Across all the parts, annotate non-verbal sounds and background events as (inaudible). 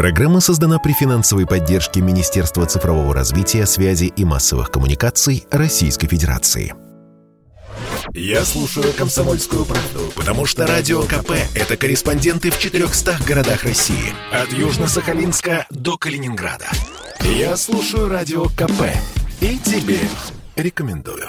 Программа создана при финансовой поддержке Министерства цифрового развития, связи и массовых коммуникаций Российской Федерации. Я слушаю «Комсомольскую правду», потому что «Радио КП» — это корреспонденты в 400 городах России. От Южно-Сахалинска до Калининграда. Я слушаю «Радио КП» и тебе рекомендую.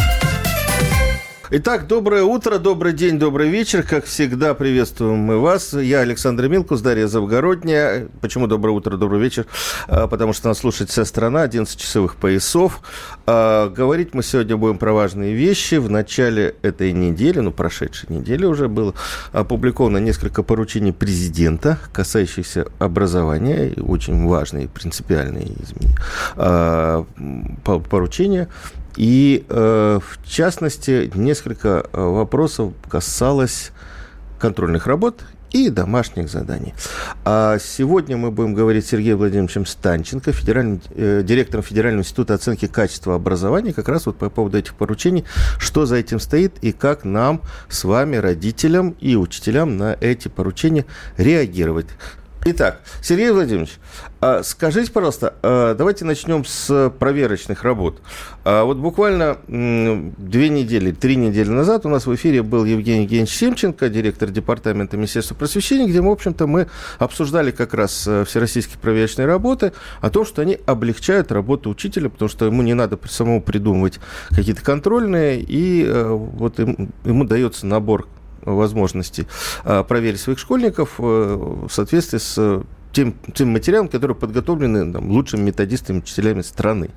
Итак, доброе утро, добрый день, добрый вечер. Как всегда, приветствуем мы вас. Я Александр Милкус, Дарья Завгородняя. Почему доброе утро, добрый вечер? А, потому что нас слушает вся страна, 11 часовых поясов. А, говорить мы сегодня будем про важные вещи. В начале этой недели, ну, прошедшей недели уже было опубликовано несколько поручений президента, касающихся образования. Очень важные, принципиальные а, поручения. И, э, в частности, несколько э, вопросов касалось контрольных работ и домашних заданий. А сегодня мы будем говорить с Сергеем Владимировичем Станченко, федеральным, э, директором Федерального института оценки качества образования, как раз вот по поводу этих поручений, что за этим стоит и как нам с вами, родителям и учителям, на эти поручения реагировать. Итак, Сергей Владимирович, а скажите, пожалуйста, а давайте начнем с проверочных работ. А вот буквально две недели, три недели назад у нас в эфире был Евгений Евгеньевич Семченко, директор департамента Министерства просвещения, где, в общем-то, мы обсуждали как раз э, всероссийские проверочные работы, о том, что они облегчают работу учителя, потому что ему не надо самому придумывать какие-то контрольные, и э, вот ему, ему дается набор возможности а, проверить своих школьников э, в соответствии с тем, тем материалом, которые подготовлены там, лучшими методистами, учителями страны.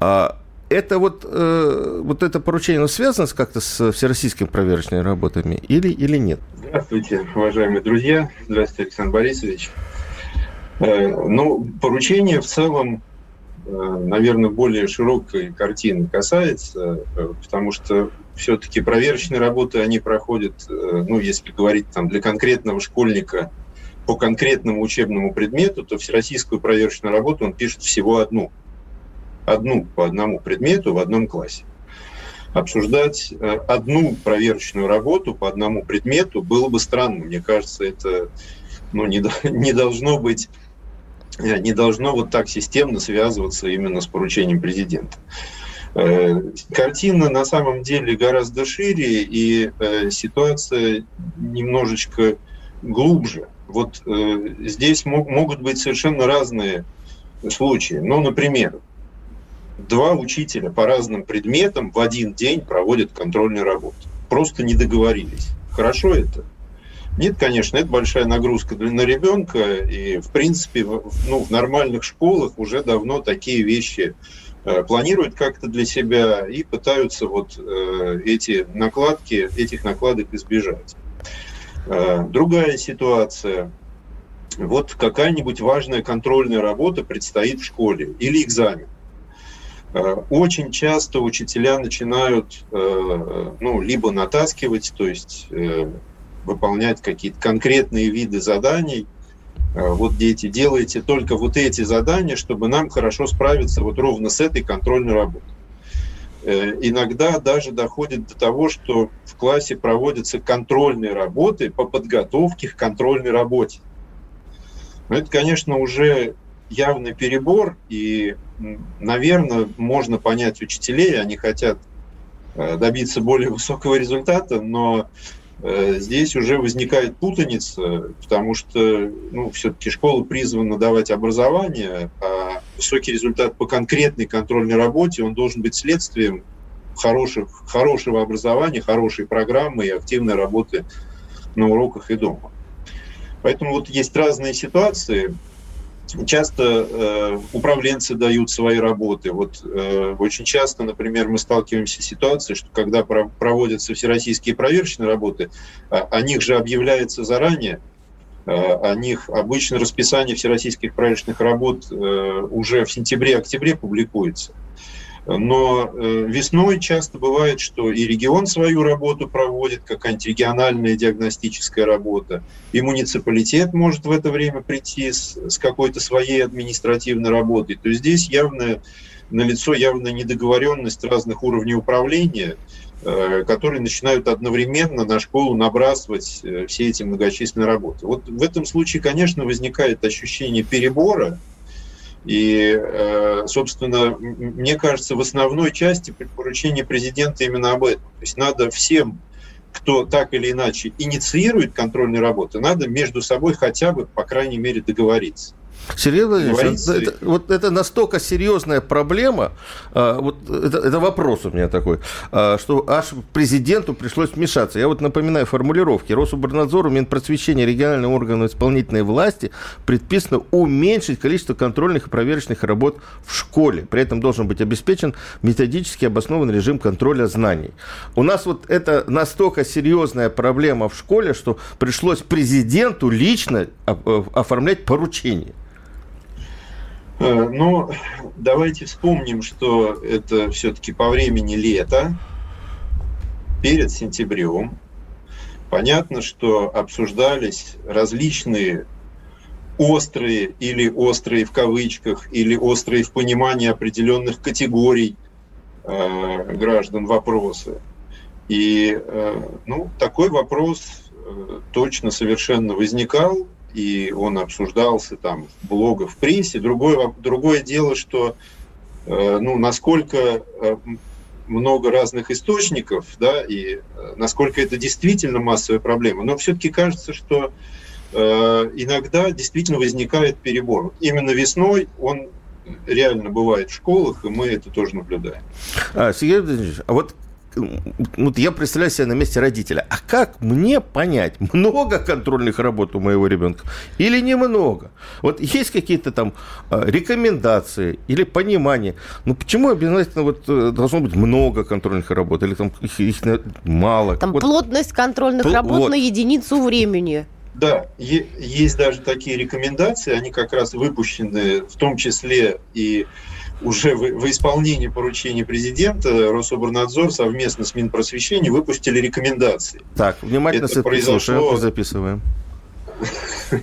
А это вот, э, вот это поручение связано как-то с всероссийскими проверочными работами или, или нет? Здравствуйте, уважаемые друзья. Здравствуйте, Александр Борисович. Э, ну, поручение в целом, э, наверное, более широкой картины касается, э, потому что все-таки проверочные работы, они проходят, э, ну, если говорить там для конкретного школьника по конкретному учебному предмету, то всероссийскую проверочную работу он пишет всего одну. Одну по одному предмету в одном классе. Обсуждать э, одну проверочную работу по одному предмету было бы странно. Мне кажется, это ну, не, (laughs) не должно быть э, не должно вот так системно связываться именно с поручением президента. Э, картина на самом деле гораздо шире, и э, ситуация немножечко глубже. Вот э, здесь могут быть совершенно разные случаи. Ну, например, два учителя по разным предметам в один день проводят контрольную работу. Просто не договорились. Хорошо это? Нет, конечно, это большая нагрузка для, на ребенка, и, в принципе, в, ну, в нормальных школах уже давно такие вещи Э, планируют как-то для себя и пытаются вот э, эти накладки, этих накладок избежать. Э, другая ситуация. Вот какая-нибудь важная контрольная работа предстоит в школе или экзамен. Очень часто учителя начинают ну, либо натаскивать, то есть выполнять какие-то конкретные виды заданий – Э, вот дети, делайте только вот эти задания, чтобы нам хорошо справиться вот ровно с этой контрольной работой. Э, иногда даже доходит до того, что в классе проводятся контрольные работы по подготовке к контрольной работе. Но это, конечно, уже явный перебор, и, наверное, можно понять учителей, они хотят э, добиться более высокого результата, но здесь уже возникает путаница, потому что ну, все-таки школа призвана давать образование, а высокий результат по конкретной контрольной работе, он должен быть следствием хороших, хорошего образования, хорошей программы и активной работы на уроках и дома. Поэтому вот есть разные ситуации. Часто э, управленцы дают свои работы. Вот э, очень часто, например, мы сталкиваемся с ситуацией, что когда про проводятся всероссийские проверочные работы, э, о них же объявляется заранее, э, о них обычно расписание всероссийских проверочных работ э, уже в сентябре-октябре публикуется. Но э, весной часто бывает, что и регион свою работу проводит, какая-нибудь региональная диагностическая работа, и муниципалитет может в это время прийти с, с какой-то своей административной работой. То есть здесь явная налицо явная недоговоренность разных уровней управления, э, которые начинают одновременно на школу набрасывать э, все эти многочисленные работы. Вот в этом случае, конечно, возникает ощущение перебора, и, э, собственно, мне кажется, в основной части поручения президента именно об этом. То есть надо всем кто так или иначе инициирует контрольные работы, надо между собой хотя бы, по крайней мере, договориться. Сергей Владимирович, это, это, вот это настолько серьезная проблема, а, вот это, это вопрос у меня такой, а, что аж президенту пришлось вмешаться. Я вот напоминаю формулировки. Рособорнадзору, Минпросвещения, региональным органам исполнительной власти предписано уменьшить количество контрольных и проверочных работ в школе. При этом должен быть обеспечен методически обоснованный режим контроля знаний. У нас вот это настолько серьезная проблема в школе, что пришлось президенту лично э, оформлять поручение. Э, ну, давайте вспомним, что это все-таки по времени лето, перед сентябрем. Понятно, что обсуждались различные острые или острые в кавычках, или острые в понимании определенных категорий э, граждан вопросы. И э, ну, такой вопрос точно совершенно возникал и он обсуждался там в блогах, в прессе. Другое, другое дело, что э, ну, насколько э, много разных источников, да, и э, насколько это действительно массовая проблема. Но все-таки кажется, что э, иногда действительно возникает перебор. Именно весной он реально бывает в школах, и мы это тоже наблюдаем. А, Сергей Владимирович, а вот вот я представляю себя на месте родителя. А как мне понять, много контрольных работ у моего ребенка или немного? Вот есть какие-то там а, рекомендации или понимание. Ну почему обязательно вот э, должно быть много контрольных работ или там их, их мало? Там вот. плотность контрольных вот. работ на единицу времени. Да, есть даже такие рекомендации, они как раз выпущены в том числе и уже в, в исполнении поручения президента Рособорнадзор совместно с Минпросвещением выпустили рекомендации. Так, внимательно это произошло... записываем. (laughs)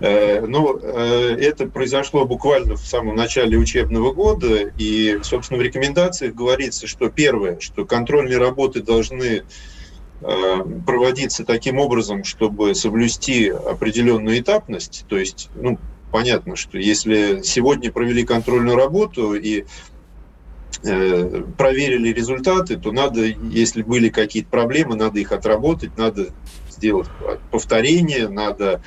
Э, ну, э, это произошло буквально в самом начале учебного года, и, собственно, в рекомендациях говорится, что первое, что контрольные работы должны э, проводиться таким образом, чтобы соблюсти определенную этапность, то есть, ну, понятно, что если сегодня провели контрольную работу и э, проверили результаты, то надо, если были какие-то проблемы, надо их отработать, надо сделать повторение, надо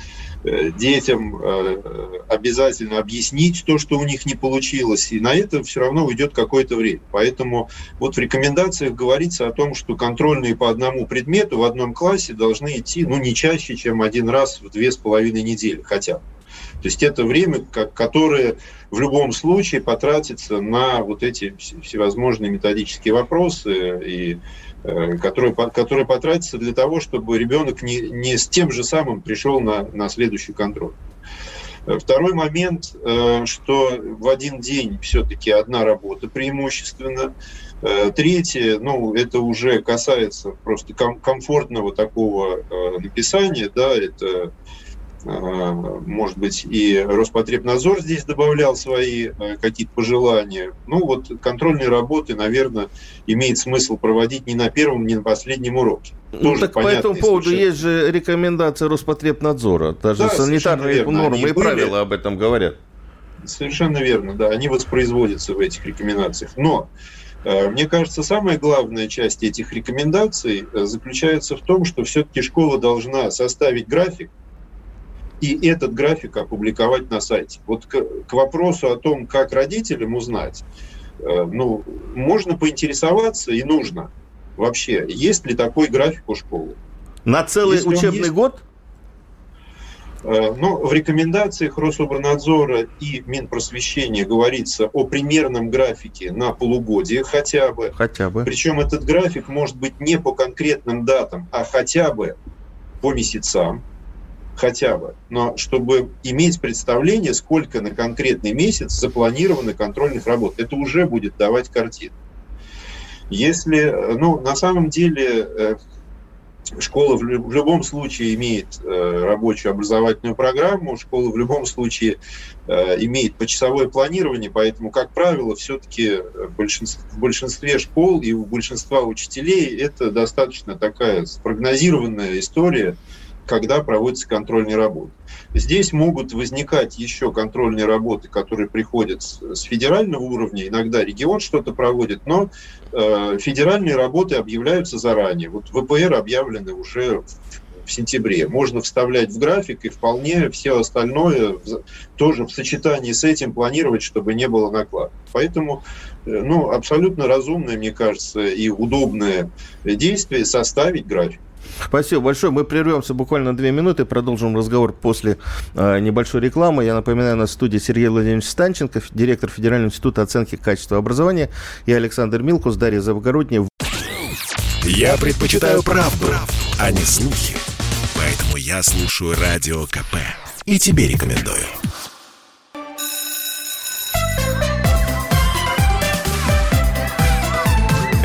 э, детям э, обязательно объяснить то, что у них не получилось, и на это все равно уйдет какое-то время. Поэтому вот в рекомендациях говорится о том, что контрольные по одному предмету в одном классе должны идти ну, не чаще, чем один раз в две с половиной недели хотя бы. То есть это время, которое в любом случае потратится на вот эти всевозможные методические вопросы, и, э, которые, которые потратятся для того, чтобы ребенок не, не с тем же самым пришел на, на следующий контроль. Второй момент, э, что в один день все-таки одна работа преимущественно. Э, третье, ну, это уже касается просто комфортного такого написания, да, это может быть, и Роспотребнадзор здесь добавлял свои э, какие-то пожелания. Ну, вот контрольные работы, наверное, имеет смысл проводить не на первом, не на последнем уроке. Ну, так по этому поводу совершенно. есть же рекомендация Роспотребнадзора. Даже да, санитарные нормы и правила об этом говорят. Совершенно верно, да. Они воспроизводятся в этих рекомендациях. Но э, мне кажется, самая главная часть этих рекомендаций э, заключается в том, что все-таки школа должна составить график, и этот график опубликовать на сайте. Вот к, к вопросу о том, как родителям узнать, э, ну, можно поинтересоваться и нужно вообще, есть ли такой график у школы. На целый Если учебный есть, год? Э, ну, в рекомендациях Рособорнадзора и Минпросвещения говорится о примерном графике на полугодие хотя бы. Хотя бы. Причем этот график может быть не по конкретным датам, а хотя бы по месяцам хотя бы, но чтобы иметь представление, сколько на конкретный месяц запланировано контрольных работ. Это уже будет давать картину. Если, ну, на самом деле, э, Школа в любом случае имеет э, рабочую образовательную программу, школа в любом случае э, имеет почасовое планирование, поэтому, как правило, все-таки в большинстве школ и у большинства учителей это достаточно такая спрогнозированная история, когда проводятся контрольные работы. Здесь могут возникать еще контрольные работы, которые приходят с федерального уровня, иногда регион что-то проводит, но э, федеральные работы объявляются заранее. Вот ВПР объявлены уже в сентябре. Можно вставлять в график и вполне все остальное тоже в сочетании с этим планировать, чтобы не было наклада. Поэтому э, ну, абсолютно разумное, мне кажется, и удобное действие составить график. Спасибо большое. Мы прервемся буквально на две минуты, продолжим разговор после э, небольшой рекламы. Я напоминаю, на студии Сергей Владимирович Станченко, директор Федерального института оценки качества образования, и Александр Милкус, Дарья Завгородняя. Я предпочитаю правду, а не слухи. Поэтому я слушаю Радио КП. И тебе рекомендую.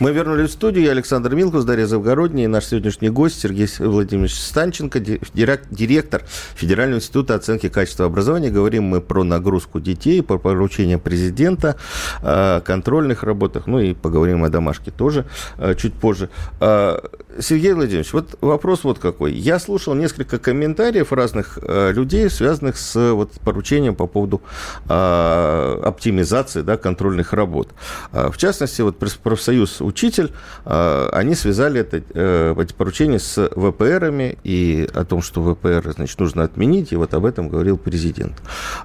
Мы вернулись в студию. Я Александр Милкус, Дарья Завгородняя и наш сегодняшний гость Сергей Владимирович Станченко, директор Федерального института оценки качества образования. Говорим мы про нагрузку детей, про поручение президента, контрольных работах, ну и поговорим о домашке тоже а, чуть позже. А, Сергей Владимирович, вот вопрос вот какой. Я слушал несколько комментариев разных людей, связанных с вот, поручением по поводу оптимизации да, контрольных работ. В частности, вот профсоюз учитель, а, они связали это, э, эти поручения с ВПРами и о том, что ВПР значит, нужно отменить, и вот об этом говорил президент.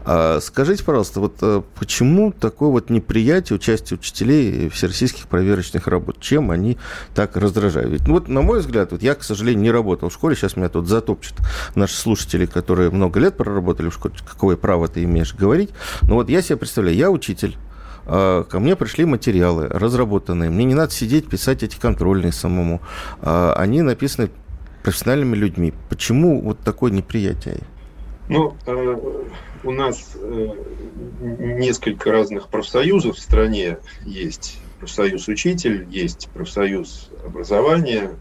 А скажите, пожалуйста, вот э, почему такое вот неприятие участия учителей в всероссийских проверочных работ? Чем они так раздражают? Ведь, ну, вот, на мой взгляд, вот я, к сожалению, не работал в школе, сейчас меня тут затопчут наши слушатели, которые много лет проработали в школе, какое право ты имеешь говорить. Но вот я себе представляю, я учитель, ко мне пришли материалы разработанные. Мне не надо сидеть, писать эти контрольные самому. А, они написаны профессиональными людьми. Почему вот такое неприятие? Ну, э, у нас э, несколько разных профсоюзов в стране есть. Профсоюз учитель, есть профсоюз образования.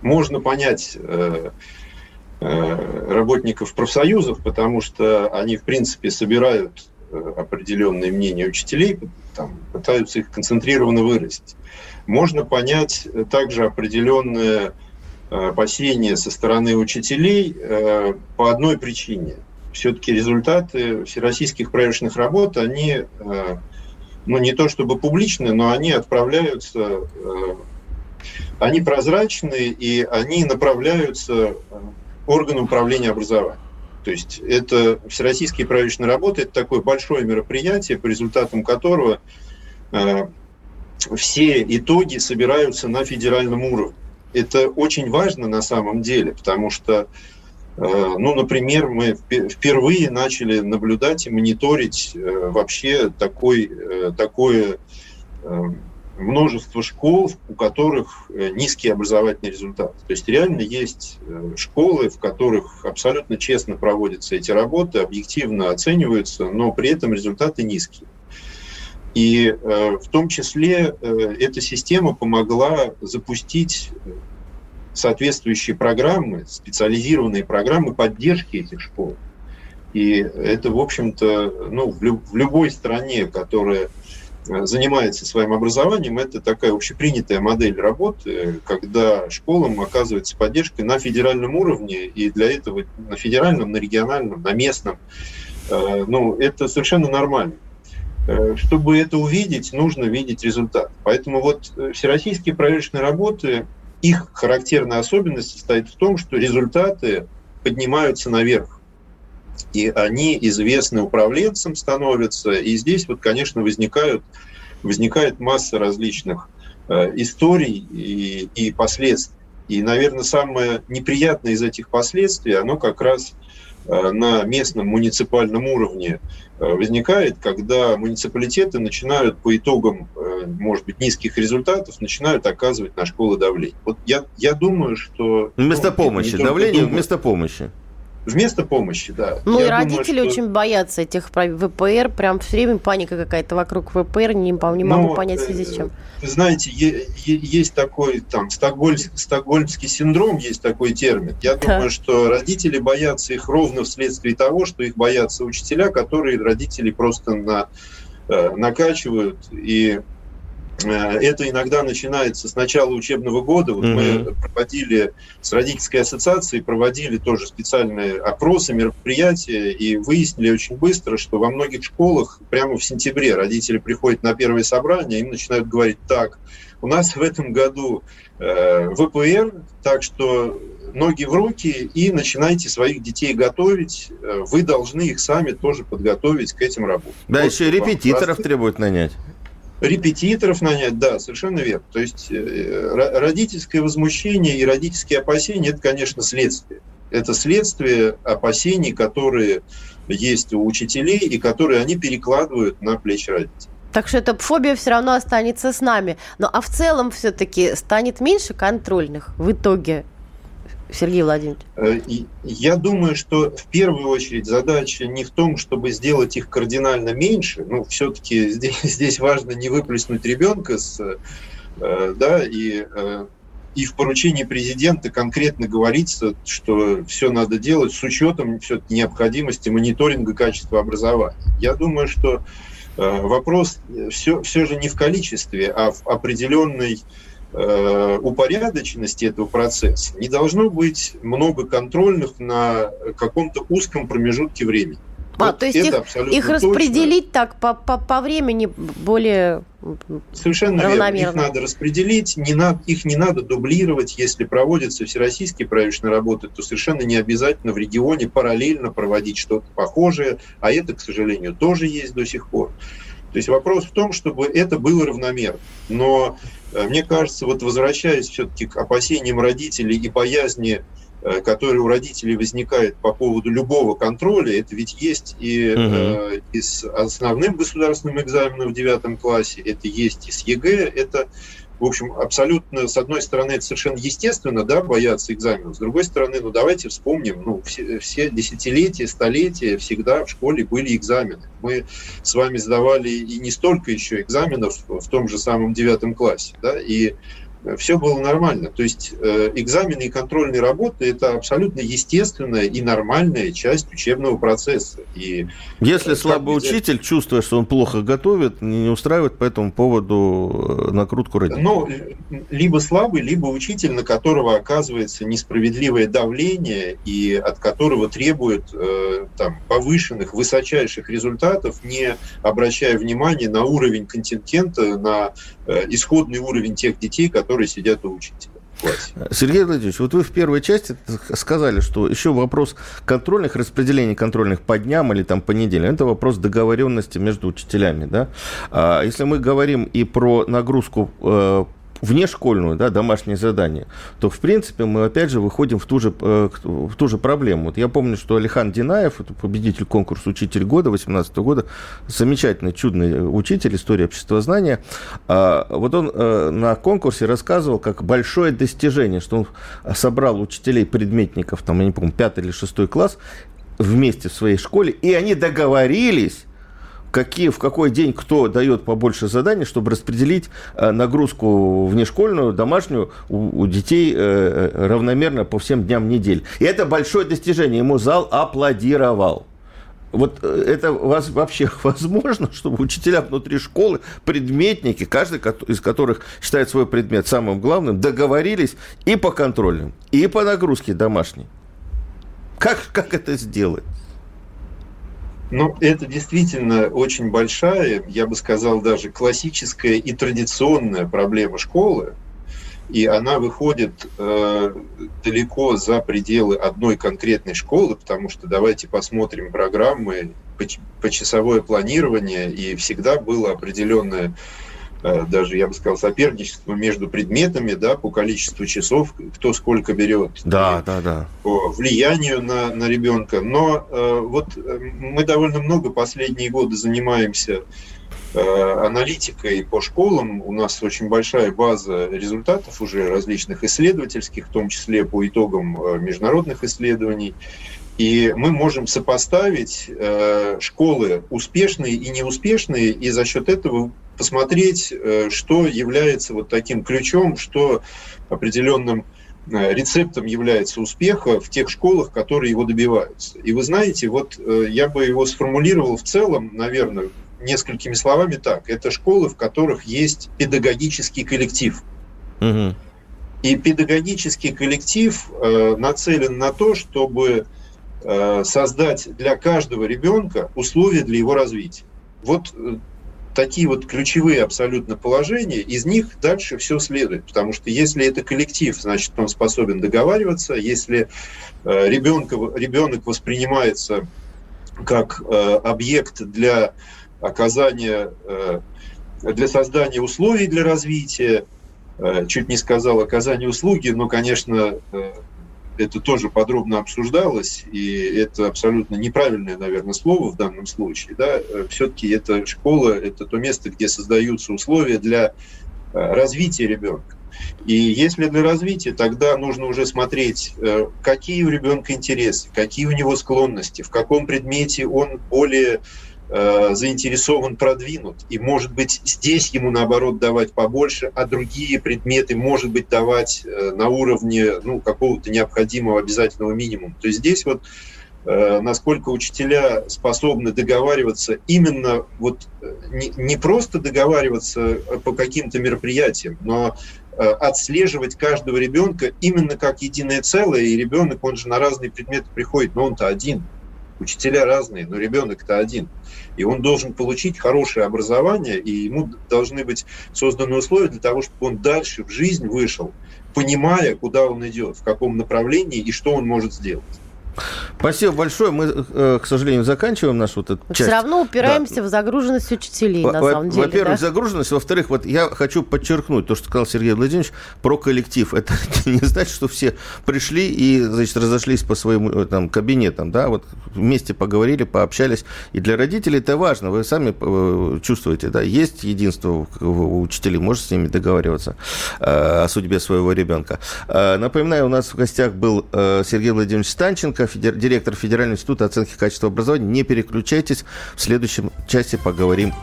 Можно понять э, работников профсоюзов, потому что они, в принципе, собирают определенные мнения учителей, там, пытаются их концентрированно выразить. Можно понять также определенное э, опасения со стороны учителей э, по одной причине. Все-таки результаты всероссийских проверочных работ, они, э, ну не то чтобы публичны, но они отправляются, они прозрачны и они направляются органам управления образованием. То есть это всероссийские проверочные работы, это такое большое мероприятие, по результатам которого э, все итоги собираются на федеральном уровне. Это очень важно на самом деле, потому что, э, ну, например, мы впервые начали наблюдать и мониторить э, вообще такой, э, такое э, множество школ, у которых э, низкий образовательный результат. То есть реально есть э, школы, в которых абсолютно честно проводятся эти работы, объективно оцениваются, но при этом результаты низкие. И э, в том числе эта система помогла запустить соответствующие программы, специализированные программы поддержки этих школ. И это, в общем-то, ну, в любой стране, которая занимается своим образованием, это такая общепринятая модель работы, когда школам оказывается поддержка на федеральном уровне, и для этого на федеральном, на региональном, на местном, э, ну, это совершенно нормально. Э, чтобы это увидеть, нужно видеть результат. Поэтому вот э, всероссийские проверочные работы, их характерная особенность состоит в том, что результаты поднимаются наверх и они известны управленцам становятся, и здесь вот, конечно, возникают, возникает масса различных э, историй и, и последствий. И, наверное, самое неприятное из этих последствий, оно как раз э, на местном муниципальном уровне э, возникает, когда муниципалитеты начинают по итогам, э, может быть, низких результатов, начинают оказывать на школы давление. Вот я, я думаю, что... Вместо ну, помощи, давление думаю, вместо помощи. Вместо помощи, да. Ну Я и думаю, родители что... очень боятся этих ВПР, прям все время паника какая-то вокруг ВПР, не, не могу Но, понять в связи с чем. Знаете, есть такой там стокгольмский, стокгольмский синдром, есть такой термин. Я да. думаю, что родители боятся их ровно вследствие того, что их боятся учителя, которые родители просто на, э, накачивают и Э, это иногда начинается с начала учебного года. Вот mm-hmm. мы проводили с родительской ассоциацией, проводили тоже специальные опросы, мероприятия и выяснили очень быстро, что во многих школах прямо в сентябре родители приходят на первое собрание, им начинают говорить, так, у нас в этом году э, ВПР, так что ноги в руки и начинайте своих детей готовить. Э, вы должны их сами тоже подготовить к этим работам. Да, вот еще репетиторов требуют нанять репетиторов нанять, да, совершенно верно. То есть э, родительское возмущение и родительские опасения – это, конечно, следствие. Это следствие опасений, которые есть у учителей и которые они перекладывают на плечи родителей. Так что эта фобия все равно останется с нами. Но а в целом все-таки станет меньше контрольных в итоге Сергей Владимирович? Э, я думаю, что в первую очередь задача не в том, чтобы сделать их кардинально меньше. Ну, все-таки (laughs) здесь, здесь важно не выплеснуть ребенка с, э, да, и, э, и в поручении президента конкретно говорится, что все надо делать с учетом все необходимости мониторинга качества образования. Я думаю, что вопрос все, все же не в количестве, а в определенной упорядоченности этого процесса не должно быть много контрольных на каком-то узком промежутке времени. А, вот то есть их, их распределить так по, по, по времени более Совершенно верно. Их надо распределить, не надо, их не надо дублировать. Если проводятся всероссийские проверочные работы, то совершенно не обязательно в регионе параллельно проводить что-то похожее, а это, к сожалению, тоже есть до сих пор. То есть вопрос в том, чтобы это было равномерно. Но Э, мне кажется, вот возвращаясь все-таки к опасениям родителей и боязни, э, которые у родителей возникает по поводу любого контроля, это ведь есть и, угу. э, и с основным государственным экзаменом в девятом классе, это есть и с ЕГЭ, это в общем, абсолютно, с одной стороны, это совершенно естественно, да, бояться экзаменов. С другой стороны, ну, давайте вспомним, ну, все, все десятилетия, столетия всегда в школе были экзамены. Мы с вами сдавали и не столько еще экзаменов в том же самом девятом классе, да, и все было нормально. То есть э, экзамены и контрольные работы – это абсолютно естественная и нормальная часть учебного процесса. И, Если слабый взять... учитель, чувствуя, что он плохо готовит, не устраивает по этому поводу э, накрутку родителей? Ну, либо слабый, либо учитель, на которого оказывается несправедливое давление и от которого требует э, там, повышенных, высочайших результатов, не обращая внимания на уровень контингента, на э, исходный уровень тех детей, которые которые сидят у учителя. Сергей Владимирович, вот вы в первой части сказали, что еще вопрос контрольных, распределений контрольных по дням или там по неделям, это вопрос договоренности между учителями, да? А если мы говорим и про нагрузку э, внешкольную, да, домашнее задание, то, в принципе, мы, опять же, выходим в ту же, э, в ту же проблему. Вот я помню, что Алихан Динаев, победитель конкурса «Учитель года» 2018 года, замечательный, чудный учитель истории обществознания, а, вот он э, на конкурсе рассказывал, как большое достижение, что он собрал учителей-предметников, там, я не помню, пятый или шестой класс, вместе в своей школе, и они договорились какие, в какой день кто дает побольше заданий, чтобы распределить э, нагрузку внешкольную, домашнюю у, детей э, э, равномерно по всем дням недели. И это большое достижение. Ему зал аплодировал. Вот это вообще (laughs) возможно, чтобы учителя внутри школы, предметники, каждый из которых считает свой предмет самым главным, договорились и по контрольным, и по нагрузке домашней. Как, как это сделать? Ну, это действительно очень большая, я бы сказал, даже классическая и традиционная проблема школы. И она выходит э, далеко за пределы одной конкретной школы, потому что давайте посмотрим программы, почасовое планирование, и всегда было определенное даже, я бы сказал, соперничество между предметами, да, по количеству часов, кто сколько берет. Да, да, да. По влиянию на, на ребенка. Но э, вот э, мы довольно много последние годы занимаемся э, аналитикой по школам. У нас очень большая база результатов уже различных исследовательских, в том числе по итогам э, международных исследований. И мы можем сопоставить э, школы успешные и неуспешные, и за счет этого посмотреть, э, что является вот таким ключом, что определенным э, рецептом является успеха в тех школах, которые его добиваются. И вы знаете, вот э, я бы его сформулировал в целом, наверное, несколькими словами так. Это школы, в которых есть педагогический коллектив. Угу. И педагогический коллектив э, нацелен на то, чтобы э, создать для каждого ребенка условия для его развития. Вот такие вот ключевые абсолютно положения, из них дальше все следует. Потому что если это коллектив, значит, он способен договариваться. Если э, ребенка, ребенок воспринимается как э, объект для оказания, э, для создания условий для развития, э, чуть не сказал оказание услуги, но, конечно, это тоже подробно обсуждалось, и это абсолютно неправильное, наверное, слово в данном случае. Да? Все-таки это школа, это то место, где создаются условия для развития ребенка. И если для развития, тогда нужно уже смотреть, какие у ребенка интересы, какие у него склонности, в каком предмете он более Э, заинтересован продвинут. И, может быть, здесь ему, наоборот, давать побольше, а другие предметы, может быть, давать э, на уровне ну, какого-то необходимого обязательного минимума. То есть здесь вот э, насколько учителя способны договариваться именно вот не, не просто договариваться по каким-то мероприятиям, но отслеживать каждого ребенка именно как единое целое, и ребенок, он же на разные предметы приходит, но он-то один. Учителя разные, но ребенок-то один. И он должен получить хорошее образование, и ему должны быть созданы условия для того, чтобы он дальше в жизнь вышел, понимая, куда он идет, в каком направлении и что он может сделать. Спасибо большое. Мы, э, к сожалению, заканчиваем нашу вот эту часть. Все равно упираемся да. в загруженность учителей, на самом деле. Во-первых, да? загруженность. Во-вторых, вот я хочу подчеркнуть то, что сказал Сергей Владимирович про коллектив. (laughs) Это не значит, что все пришли и, значит, разошлись по своим э, там, кабинетам, да, вот вместе поговорили, пообщались. И для родителей это важно. Вы сами э, чувствуете, да, есть единство у учителей, можете с ними договариваться о судьбе своего ребенка. Напоминаю, у нас в гостях был Сергей Владимирович Станченко, Ильиченко, федер... директор Федерального института оценки качества образования. Не переключайтесь. В следующем части поговорим.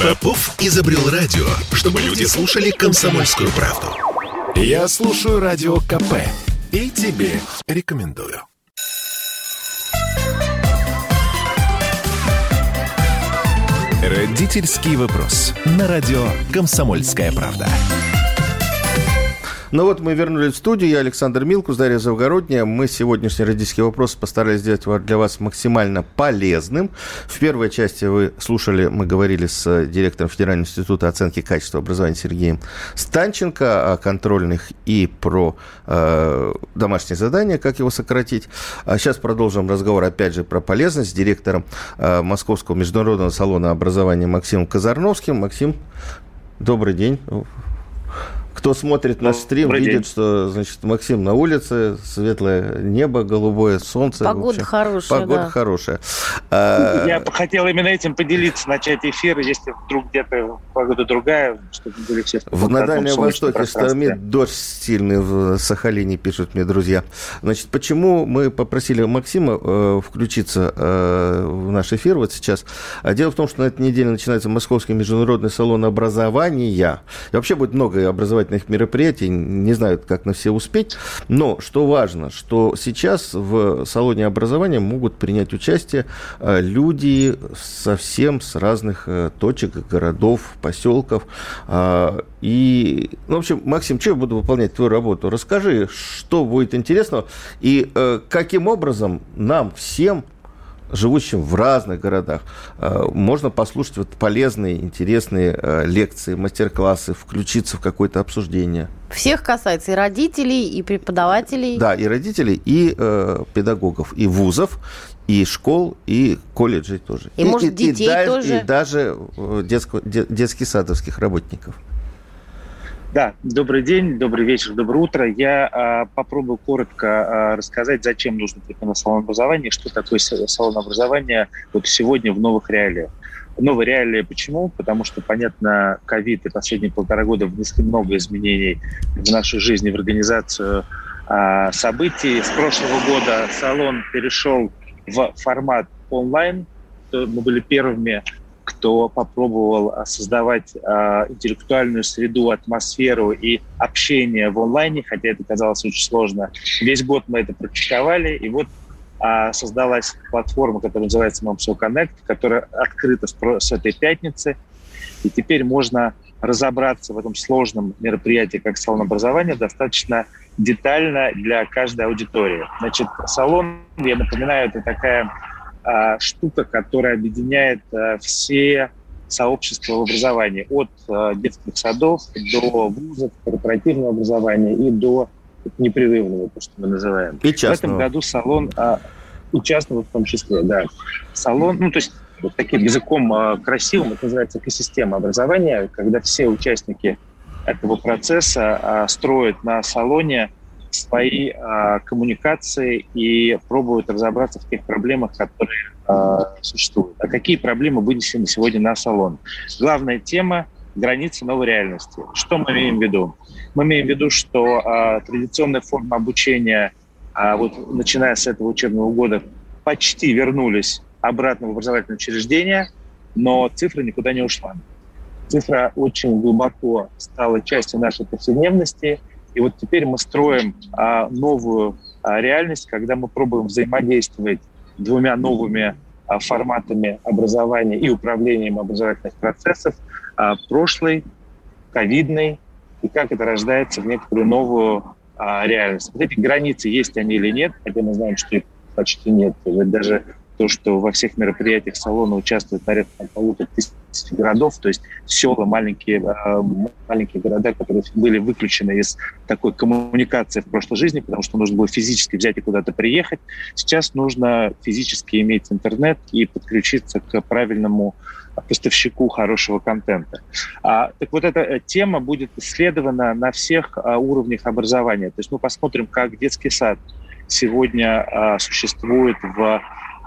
Попов изобрел радио, чтобы люди слушали комсомольскую правду. Я слушаю радио КП и тебе рекомендую. Родительский вопрос. На радио «Комсомольская правда». Ну вот мы вернулись в студию. Я Александр Милкус, Дарья Завгородняя. Мы сегодняшний родительский вопрос постарались сделать для вас максимально полезным. В первой части вы слушали, мы говорили с директором Федерального института оценки качества образования Сергеем Станченко о контрольных и про э, домашние задания, как его сократить. А сейчас продолжим разговор, опять же, про полезность с директором э, Московского международного салона образования Максимом Казарновским. Максим, добрый день. Кто смотрит наш стрим, Добрый видит, день. что, значит, Максим на улице, светлое небо, голубое солнце. Погода хорошая, Погода да. хорошая. А, Я хотел именно этим поделиться, начать эфир, если вдруг где-то погода другая, чтобы были все в На Дальнем Востоке штормит дождь сильный в Сахалине, пишут мне друзья. Значит, почему мы попросили Максима э, включиться э, в наш эфир вот сейчас? А дело в том, что на этой неделе начинается Московский международный салон образования. И вообще будет много образовательных образовательных мероприятий, не знаю, как на все успеть. Но что важно, что сейчас в салоне образования могут принять участие э, люди совсем с разных э, точек, городов, поселков. А, и, ну, в общем, Максим, что я буду выполнять твою работу? Расскажи, что будет интересного и э, каким образом нам всем живущим в разных городах, э, можно послушать вот полезные, интересные э, лекции, мастер-классы, включиться в какое-то обсуждение. Всех касается и родителей, и преподавателей. Да, и родителей, и э, педагогов, и вузов, и школ, и колледжей тоже. И, и может, и, детей и, тоже. И даже э, детско, детских садовских работников. Да, добрый день, добрый вечер, доброе утро. Я э, попробую коротко э, рассказать, зачем нужно на салон образования, что такое салон образования вот сегодня в новых реалиях. Новые реалии почему? Потому что, понятно, ковид и последние полтора года внесли много изменений в нашу жизнь и в организацию а, событий. С прошлого года салон перешел в формат онлайн. Мы были первыми, кто попробовал создавать а, интеллектуальную среду, атмосферу и общение в онлайне, хотя это казалось очень сложно. Весь год мы это практиковали, и вот а, создалась платформа, которая называется MomSo Connect, которая открыта с этой пятницы. И теперь можно разобраться в этом сложном мероприятии, как салон образования, достаточно детально для каждой аудитории. Значит, салон, я напоминаю, это такая а, штука, которая объединяет а, все сообщества в образовании, от а, детских садов до вузов, корпоративного образования и до непрерывного, то, что мы называем. И частного. В этом году салон, а, и частного в том числе, да. Салон, ну, то есть вот таким языком красивым, это называется экосистема образования, когда все участники этого процесса строят на салоне свои а, коммуникации и пробуют разобраться в тех проблемах, которые а, существуют. А какие проблемы вынесены сегодня на салон? Главная тема – границы новой реальности. Что мы имеем в виду? Мы имеем в виду, что а, традиционная форма обучения, а, вот начиная с этого учебного года, почти вернулись обратно в образовательное учреждение, но цифра никуда не ушла. Цифра очень глубоко стала частью нашей повседневности, и вот теперь мы строим а, новую а, реальность, когда мы пробуем взаимодействовать двумя новыми а, форматами образования и управлением образовательных процессов, а, прошлой, ковидной, и как это рождается в некоторую новую а, реальность. Вот эти границы, есть они или нет, хотя мы знаем, что их почти нет. Даже то, что во всех мероприятиях салона участвует порядка полутора тысяч городов, то есть села, маленькие, э, маленькие города, которые были выключены из такой коммуникации в прошлой жизни, потому что нужно было физически взять и куда-то приехать. Сейчас нужно физически иметь интернет и подключиться к правильному поставщику хорошего контента. А, так вот, эта э, тема будет исследована на всех а, уровнях образования. То есть мы посмотрим, как детский сад сегодня а, существует в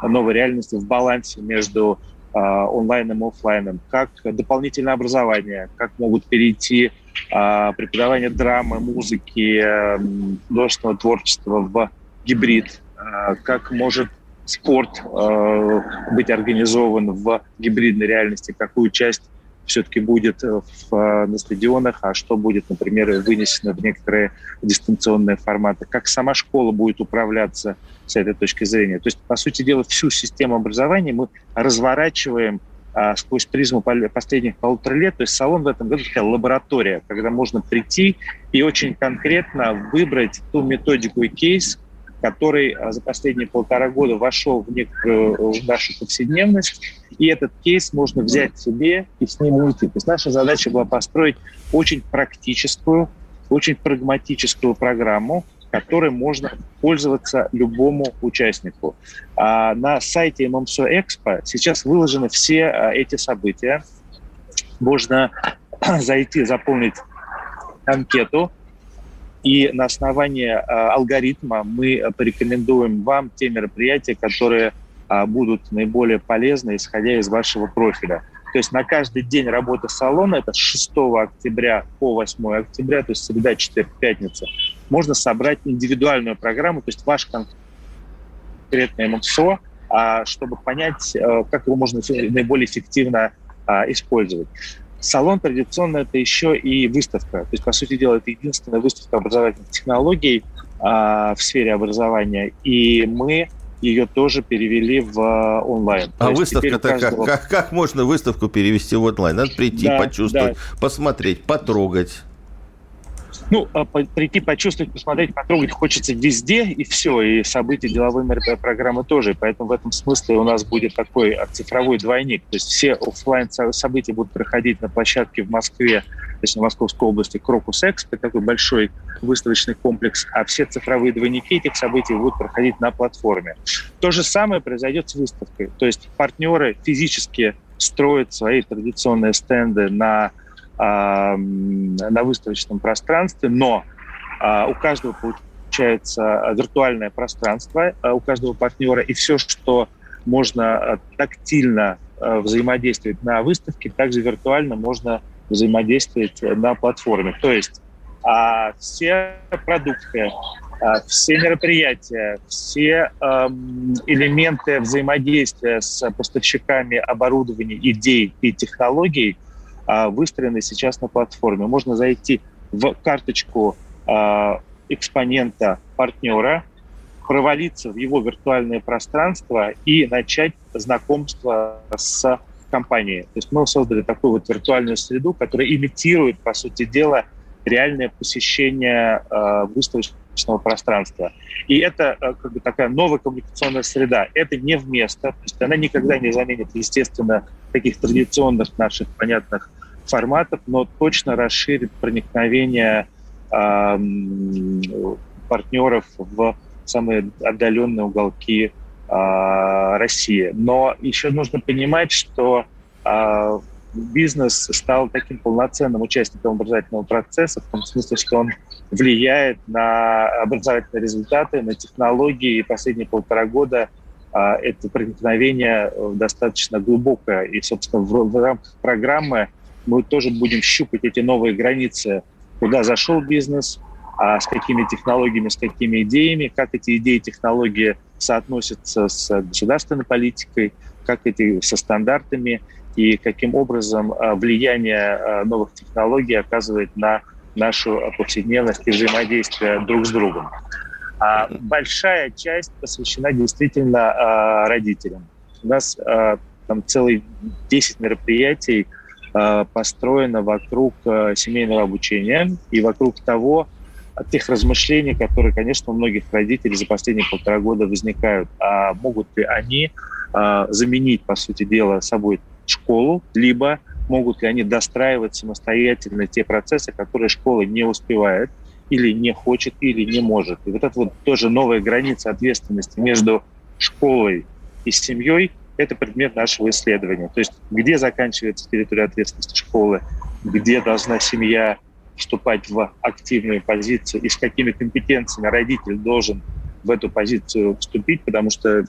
новой реальности, в балансе между э, онлайном и офлайном, как дополнительное образование, как могут перейти э, преподавание драмы, музыки, э, художественного творчества в гибрид, э, как может спорт э, быть организован в гибридной реальности, какую часть все-таки будет э, в, э, на стадионах, а что будет, например, вынесено в некоторые дистанционные форматы, как сама школа будет управляться с этой точки зрения. То есть, по сути дела, всю систему образования мы разворачиваем а, сквозь призму последних полутора лет. То есть салон в этом году такая лаборатория, когда можно прийти и очень конкретно выбрать ту методику и кейс, который а, за последние полтора года вошел в некоторую в нашу повседневность, и этот кейс можно взять себе и с ним уйти. То есть наша задача была построить очень практическую, очень прагматическую программу, которой можно пользоваться любому участнику. А на сайте MMSO Expo сейчас выложены все а, эти события. Можно (clears throat) зайти, заполнить анкету, и на основании э, алгоритма мы порекомендуем вам те мероприятия, которые э, будут наиболее полезны, исходя из вашего профиля. То есть на каждый день работы салона, это с 6 октября по 8 октября, то есть среда, четверг, пятница, можно собрать индивидуальную программу, то есть ваш конкретный ММСО, а, чтобы понять, э, как его можно наиболее эффективно а, использовать. Салон традиционно это еще и выставка. То есть, по сути дела, это единственная выставка образовательных технологий а, в сфере образования. И мы ее тоже перевели в а, онлайн. А выставка-то каждого... как, как, как можно выставку перевести в онлайн? Надо прийти, да, почувствовать, да. посмотреть, потрогать. Ну, а прийти, почувствовать, посмотреть, потрогать хочется везде, и все. И события деловой программы тоже. Поэтому в этом смысле у нас будет такой цифровой двойник. То есть все офлайн события будут проходить на площадке в Москве, точнее, в Московской области, Крокус Экспо, такой большой выставочный комплекс, а все цифровые двойники этих событий будут проходить на платформе. То же самое произойдет с выставкой. То есть партнеры физически строят свои традиционные стенды на на выставочном пространстве, но а, у каждого получается виртуальное пространство, а, у каждого партнера, и все, что можно а, тактильно взаимодействовать на выставке, также виртуально можно взаимодействовать на платформе. То есть А все продукты, а, все мероприятия, все элементы взаимодействия с поставщиками оборудования, идей и технологий а, выстроены сейчас на платформе. Можно зайти в карточку а, экспонента партнера, провалиться в его виртуальное пространство и начать знакомство с компанией. То есть мы создали такую вот виртуальную среду, которая имитирует, по сути дела, реальное посещение э, выставочного пространства. И это как бы такая новая коммуникационная среда. Это не вместо, то есть она никогда не заменит, естественно, таких традиционных наших понятных форматов, но точно расширит проникновение э, партнеров в самые отдаленные уголки э, России. Но еще нужно понимать, что э, бизнес стал таким полноценным участником образовательного процесса, в том смысле, что он влияет на образовательные результаты, на технологии. И последние полтора года а, это проникновение э, достаточно глубокое. И, собственно, в, в рамках программы мы тоже будем щупать эти новые границы, куда зашел бизнес, а с какими технологиями, с какими идеями, как эти идеи и технологии соотносятся с государственной политикой, как эти со стандартами и каким образом а, влияние а, новых технологий оказывает на нашу повседневность и взаимодействие друг с другом. А большая часть посвящена действительно родителям. У нас там целый 10 мероприятий построено вокруг семейного обучения и вокруг того, тех размышлений, которые, конечно, у многих родителей за последние полтора года возникают. А могут ли они заменить, по сути дела, собой школу, либо могут ли они достраивать самостоятельно те процессы, которые школа не успевает или не хочет, или не может. И вот это вот тоже новая граница ответственности между школой и семьей – это предмет нашего исследования. То есть где заканчивается территория ответственности школы, где должна семья вступать в активную позицию и с какими компетенциями родитель должен в эту позицию вступить, потому что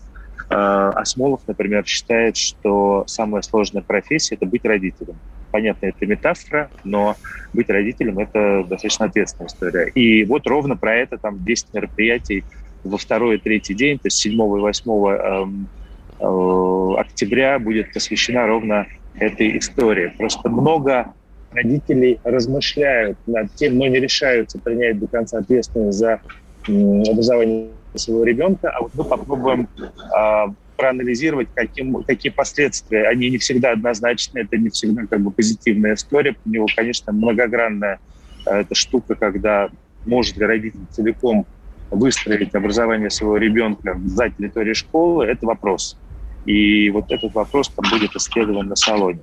Э, Асмолов, например, считает, что самая сложная профессия – это быть родителем. Понятно, это метафора, но быть родителем – это достаточно ответственная история. И вот ровно про это там 10 мероприятий во второй и третий день, то есть 7 и 8 эм, э, октября будет посвящена ровно этой истории. Просто много родителей размышляют над тем, но не решаются принять до конца ответственность за образование своего ребенка, а вот мы попробуем э, проанализировать, каким, какие последствия. Они не всегда однозначны, это не всегда как бы позитивная история. У него, конечно, многогранная э, эта штука, когда может ли родитель целиком выстроить образование своего ребенка за территорией школы, это вопрос. И вот этот вопрос там будет исследован на салоне.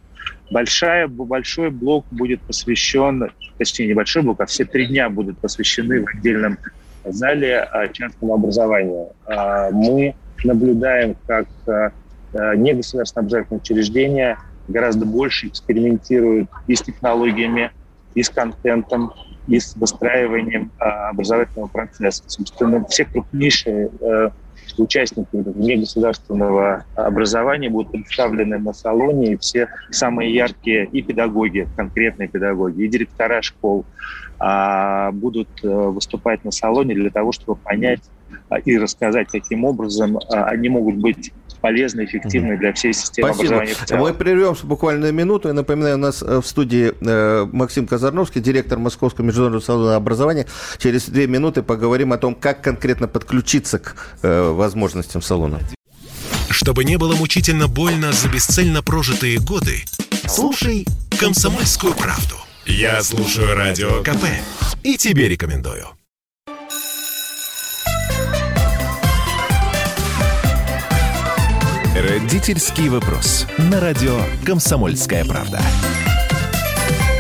Большая, большой блок будет посвящен, точнее, небольшой блок, а все три дня будут посвящены в отдельном зале а, частного образования. А, мы наблюдаем, как а, негосударственные образовательные учреждения гораздо больше экспериментируют и с технологиями, и с контентом, и с выстраиванием образовательного процесса. Собственно, все крупнейшие участники негосударственного образования будут представлены на салоне, и все самые яркие и педагоги, конкретные педагоги, и директора школ а, будут э, выступать на салоне для того, чтобы понять а, и рассказать, каким образом а, они могут быть полезны, эффективны для всей системы Спасибо. образования. Мы прервемся буквально на минуту. Я напоминаю, у нас э, в студии э, Максим Казарновский, директор Московского международного салона образования. Через две минуты поговорим о том, как конкретно подключиться к возможностям салона. Чтобы не было мучительно больно за бесцельно прожитые годы, слушай «Комсомольскую правду». Я слушаю Радио КП и тебе рекомендую. Родительский вопрос. На радио «Комсомольская правда».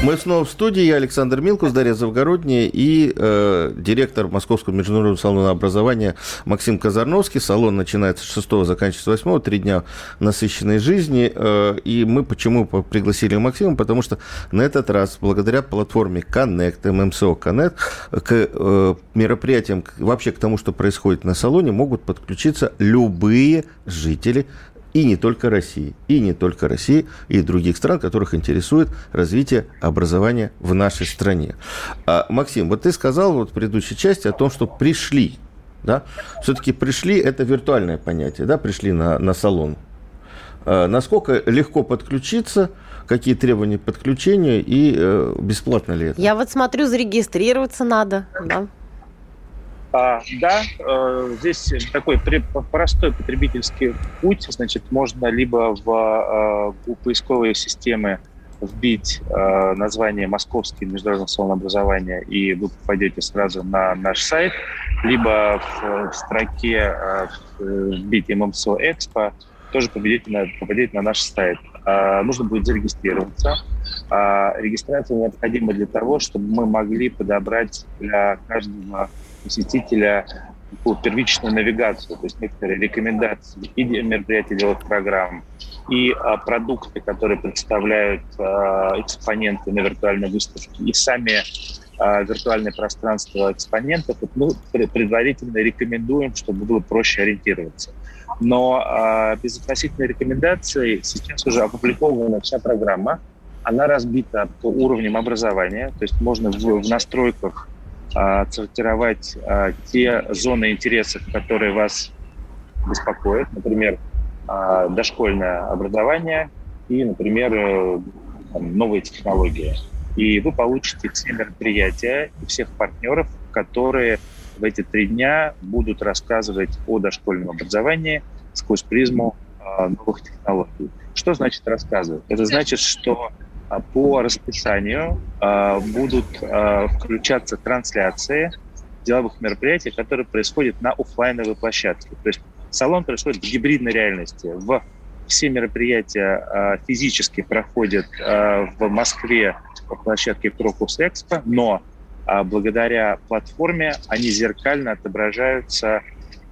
Мы снова в студии. Я Александр Милкус, Дарья Завгородняя и э, директор Московского международного салона образования Максим Казарновский. Салон начинается с 6 заканчивается с 8 три дня насыщенной жизни. Э, и мы почему пригласили Максима? Потому что на этот раз, благодаря платформе Connect, MMSO Connect, к э, мероприятиям, вообще к тому, что происходит на салоне, могут подключиться любые жители и не только России, и не только России, и других стран, которых интересует развитие образования в нашей стране. А, Максим, вот ты сказал вот в предыдущей части о том, что пришли, да, все-таки пришли, это виртуальное понятие, да, пришли на, на салон. А, насколько легко подключиться, какие требования подключения и э, бесплатно ли это? Я вот смотрю, зарегистрироваться надо, да. А, да, э, здесь такой простой потребительский путь. Значит, можно либо в э, поисковые системы вбить э, название Московский международный салон образования, и вы попадете сразу на наш сайт, либо в, в строке э, вбить ММСО Экспо, тоже попадете на, попадете на наш сайт. Э, нужно будет зарегистрироваться. Э, регистрация необходима для того, чтобы мы могли подобрать для каждого посетителя такую первичную навигацию, то есть некоторые рекомендации и мероприятия делать программ, и а, продукты, которые представляют а, экспоненты на виртуальной выставке, и сами а, виртуальное пространство экспонентов, мы предварительно рекомендуем, чтобы было проще ориентироваться. Но а, без относительной рекомендации сейчас уже опубликована вся программа, она разбита по уровням образования, то есть можно в, в настройках отсортировать а, те зоны интересов, которые вас беспокоят, например, а, дошкольное образование и, например, э, новые технологии. И вы получите все мероприятия и всех партнеров, которые в эти три дня будут рассказывать о дошкольном образовании сквозь призму новых технологий. Что значит рассказывать? Это значит, что а, по расписанию э, будут э, включаться трансляции деловых мероприятий, которые происходят на офлайновой площадке. То есть салон происходит в гибридной реальности. В все мероприятия э, физически проходят э, в Москве по площадке Крокус Экспо, но э, благодаря платформе они зеркально отображаются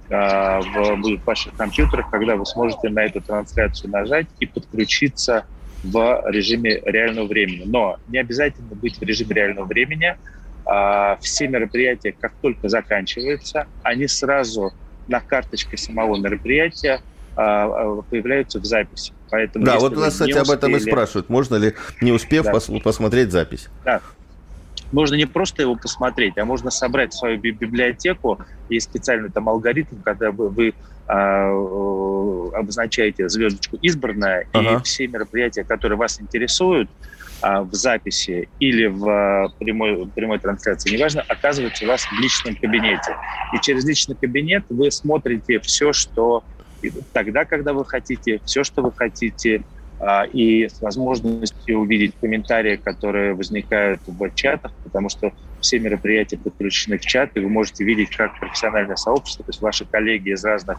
в, в ваших компьютерах, когда вы сможете на эту трансляцию нажать и подключиться в режиме реального времени. Но не обязательно быть в режиме реального времени. А, все мероприятия, как только заканчиваются, они сразу на карточке самого мероприятия а, а, появляются в записи. Поэтому, да, вот нас, кстати, об этом и спрашивают. Можно ли, не успев, да. пос посмотреть запись? Да. Можно не просто его посмотреть, а можно собрать свою библиотеку. Есть специальный там алгоритм, когда вы, вы а, обозначаете звездочку «избранная», ага. и все мероприятия, которые вас интересуют, а, в записи или в а, прямой, прямой трансляции, неважно, оказываются у вас в личном кабинете. И через личный кабинет вы смотрите все, что тогда, когда вы хотите, все, что вы хотите, и с возможностью увидеть комментарии, которые возникают в чатах, потому что все мероприятия подключены в чат, и вы можете видеть, как профессиональное сообщество, то есть ваши коллеги из разных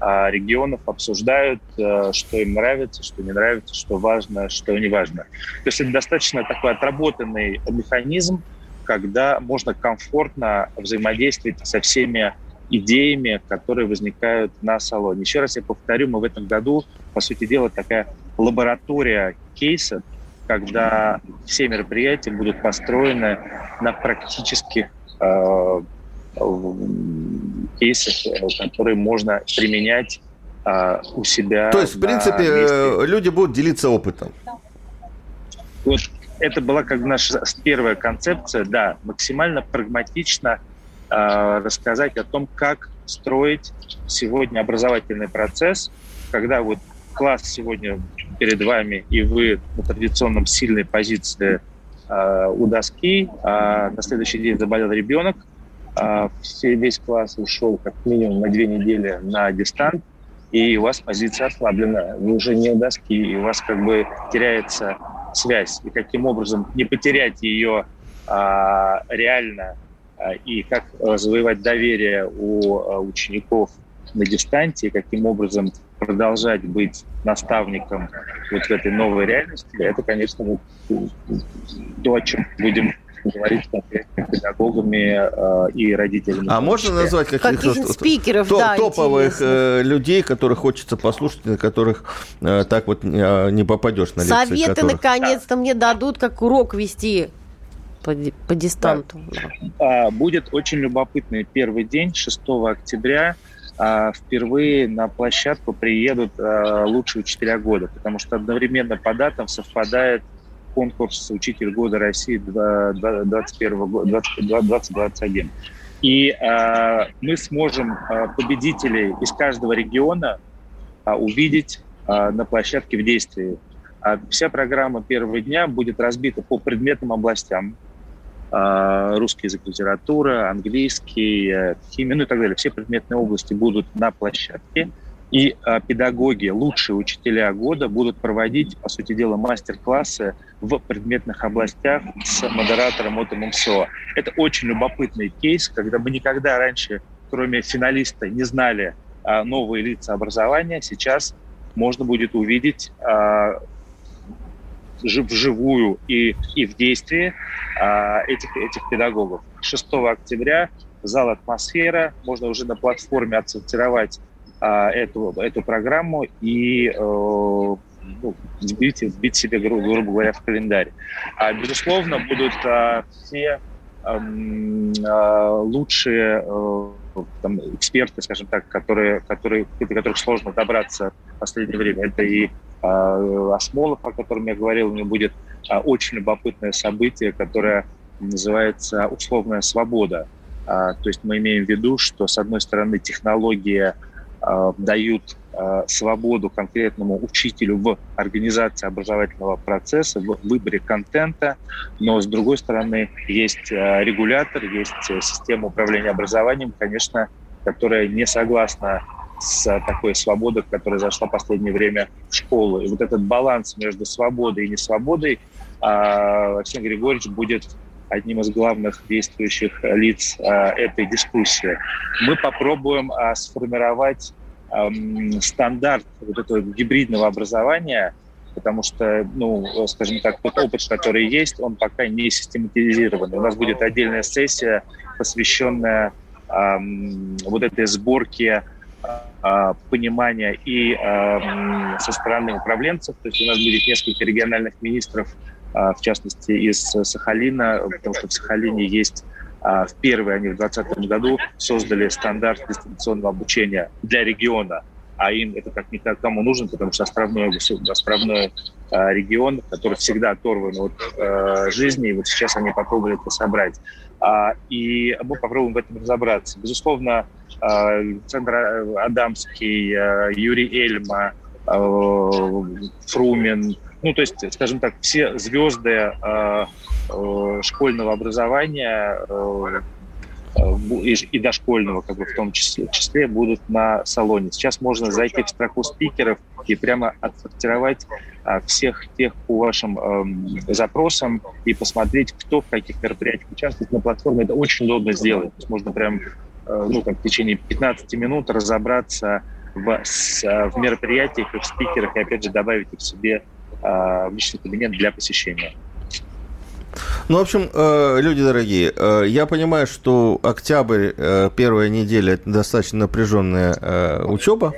а, регионов обсуждают, а, что им нравится, что не нравится, что важно, что не важно. То есть это достаточно такой отработанный механизм, когда можно комфортно взаимодействовать со всеми идеями, которые возникают на салоне. Еще раз я повторю, мы в этом году, по сути дела, такая лаборатория кейса, когда все мероприятия будут построены на практических э, кейсах, которые можно применять э, у себя. То есть, в принципе, месте. люди будут делиться опытом. Вот это была как наша первая концепция, да, максимально прагматично э, рассказать о том, как строить сегодня образовательный процесс, когда вот класс сегодня перед вами, и вы на традиционном сильной позиции э, у доски, а на следующий день заболел ребенок, э, весь класс ушел как минимум на две недели на дистант, и у вас позиция ослаблена, вы уже не у доски, и у вас как бы теряется связь. И каким образом не потерять ее а, реально, и как завоевать доверие у а, учеников на дистанции, каким образом продолжать быть наставником вот в этой новой реальности, это, конечно, вот то, о чем будем говорить с педагогами э, и родителями. А можно назвать каких-то каких спикеров, топ, да, топовых э, людей, которых хочется послушать, на которых э, так вот э, не попадешь на лекции? Советы которых... наконец-то да. мне дадут, как урок вести по, по дистанту. Да. А, будет очень любопытный первый день, 6 октября. впервые на площадку приедут лучшие учителя года, потому что одновременно по датам совпадает конкурс «Учитель года России 2021 И э, мы сможем э, победителей из каждого региона э, увидеть э, на площадке в действии. А вся программа первого дня будет разбита по предметным областям. Э, русский язык, литература, английский, э, химия, ну и так далее. Все предметные области будут на площадке. И э, педагоги, лучшие учителя года будут проводить, по сути дела, мастер-классы в предметных областях с модератором от ММСО. Это очень любопытный кейс, когда мы никогда раньше, кроме финалиста, не знали э, новые лица образования. Сейчас можно будет увидеть вживую и, и в действии э, этих, этих педагогов. 6 октября зал «Атмосфера». Можно уже на платформе отсортировать а, эту, эту программу и э, ну, вбить, вбить себе, грубо, грубо говоря, в календарь. А, безусловно, будут а, все а, лучшие э, там, эксперты, скажем так, которые, которые, до которых сложно добраться в последнее время. Это и а, Осмолов, о котором я говорил, у него будет а, очень любопытное событие, которое называется «Условная свобода». А, то есть мы имеем в виду, что, с одной стороны, технология Э, дают э, свободу конкретному учителю в организации образовательного процесса, в выборе контента, но с другой стороны есть э, регулятор, есть система управления образованием, конечно, которая не согласна с такой свободой, которая зашла в последнее время в школу. И вот этот баланс между свободой и несвободой Александр Григорьевич будет одним из главных действующих лиц а, этой дискуссии. Мы попробуем а, сформировать стандарт вот этого гибридного образования, потому что, ну, скажем так, тот опыт, который есть, он пока не систематизирован. У нас будет отдельная сессия, посвященная эм, вот этой сборке э, понимания и э, со стороны управленцев. То есть у нас будет несколько региональных министров а, в частности, из Сахалина, потому что в Сахалине есть в первые они в 2020 году создали стандарт дистанционного обучения для региона, а им это как никому нужен, потому что островной, островной а, регион, который всегда оторван от жизни, и вот сейчас они попробовали это собрать. И мы попробуем в этом разобраться. Безусловно, Александр Адамский, Юрий Эльма, Фрумин, ну, то есть, скажем так, все звезды э, э, школьного образования э, э, и, дошкольного, как бы в том числе, числе, будут на салоне. Сейчас можно зайти в строку спикеров и прямо отсортировать э, всех тех по вашим э, запросам и посмотреть, кто в каких мероприятиях участвует на платформе. Это очень удобно сделать. То есть можно прям э, ну, там, в течение 15 минут разобраться в, с, в мероприятиях в спикерах, и опять же добавить их себе Э, в личный кабинет для посещения. Ну, в общем, э, люди дорогие, э, я понимаю, что октябрь, первая неделя, это достаточно напряженная учеба,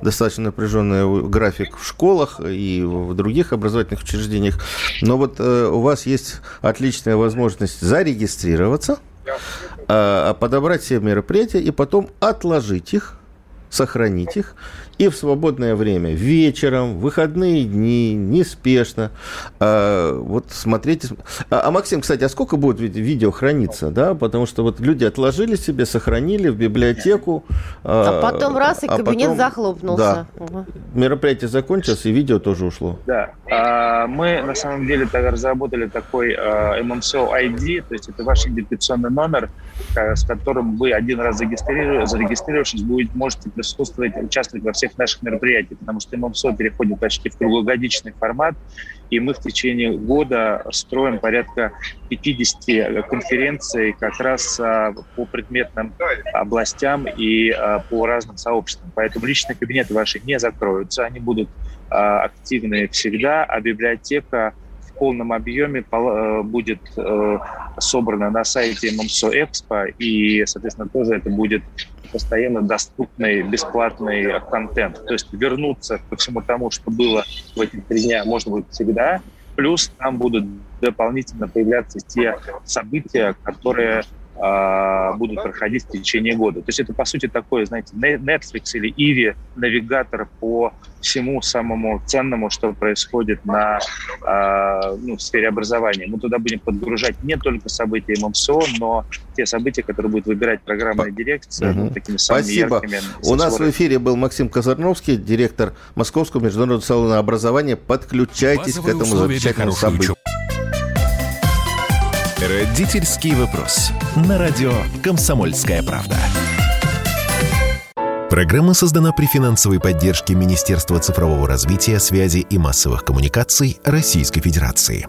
достаточно напряженный график в школах и в других образовательных учреждениях. Но вот у вас есть отличная возможность зарегистрироваться, подобрать все мероприятия и потом отложить их, сохранить их и в свободное время, вечером, в выходные дни, неспешно. А, вот смотрите. А, а, Максим, кстати, а сколько будет видео храниться, да? Потому что вот люди отложили себе, сохранили в библиотеку. А, а потом раз, и а кабинет потом, захлопнулся. Да, угу. Мероприятие закончилось, и видео тоже ушло. Да. А, мы, на самом деле, разработали такой а, MMSO ID, то есть это ваш идентификационный номер, с которым вы один раз зарегистрировавшись, будете, можете присутствовать, участвовать во всех всех наших мероприятий, потому что ММСО переходит почти в круглогодичный формат, и мы в течение года строим порядка 50 конференций как раз а, по предметным областям и а, по разным сообществам. Поэтому личные кабинеты ваши не закроются, они будут а, активны всегда, а библиотека полном объеме э, будет э, собрана на сайте ММСО Экспо, и, соответственно, тоже это будет постоянно доступный бесплатный контент. То есть вернуться ко всему тому, что было в эти три дня, можно будет всегда. Плюс там будут дополнительно появляться те события, которые будут проходить в течение года. То есть это, по сути, такой, знаете, Netflix или Иви навигатор по всему самому ценному, что происходит на, а, ну, в сфере образования. Мы туда будем подгружать не только события ММСО, но те события, которые будет выбирать программная дирекция угу. такими самыми Спасибо. яркими. У нас в эфире был Максим Казарновский, директор Московского международного салона образования. Подключайтесь Базовые к этому замечательному событию. Родительский вопрос. На радио «Комсомольская правда». Программа создана при финансовой поддержке Министерства цифрового развития, связи и массовых коммуникаций Российской Федерации.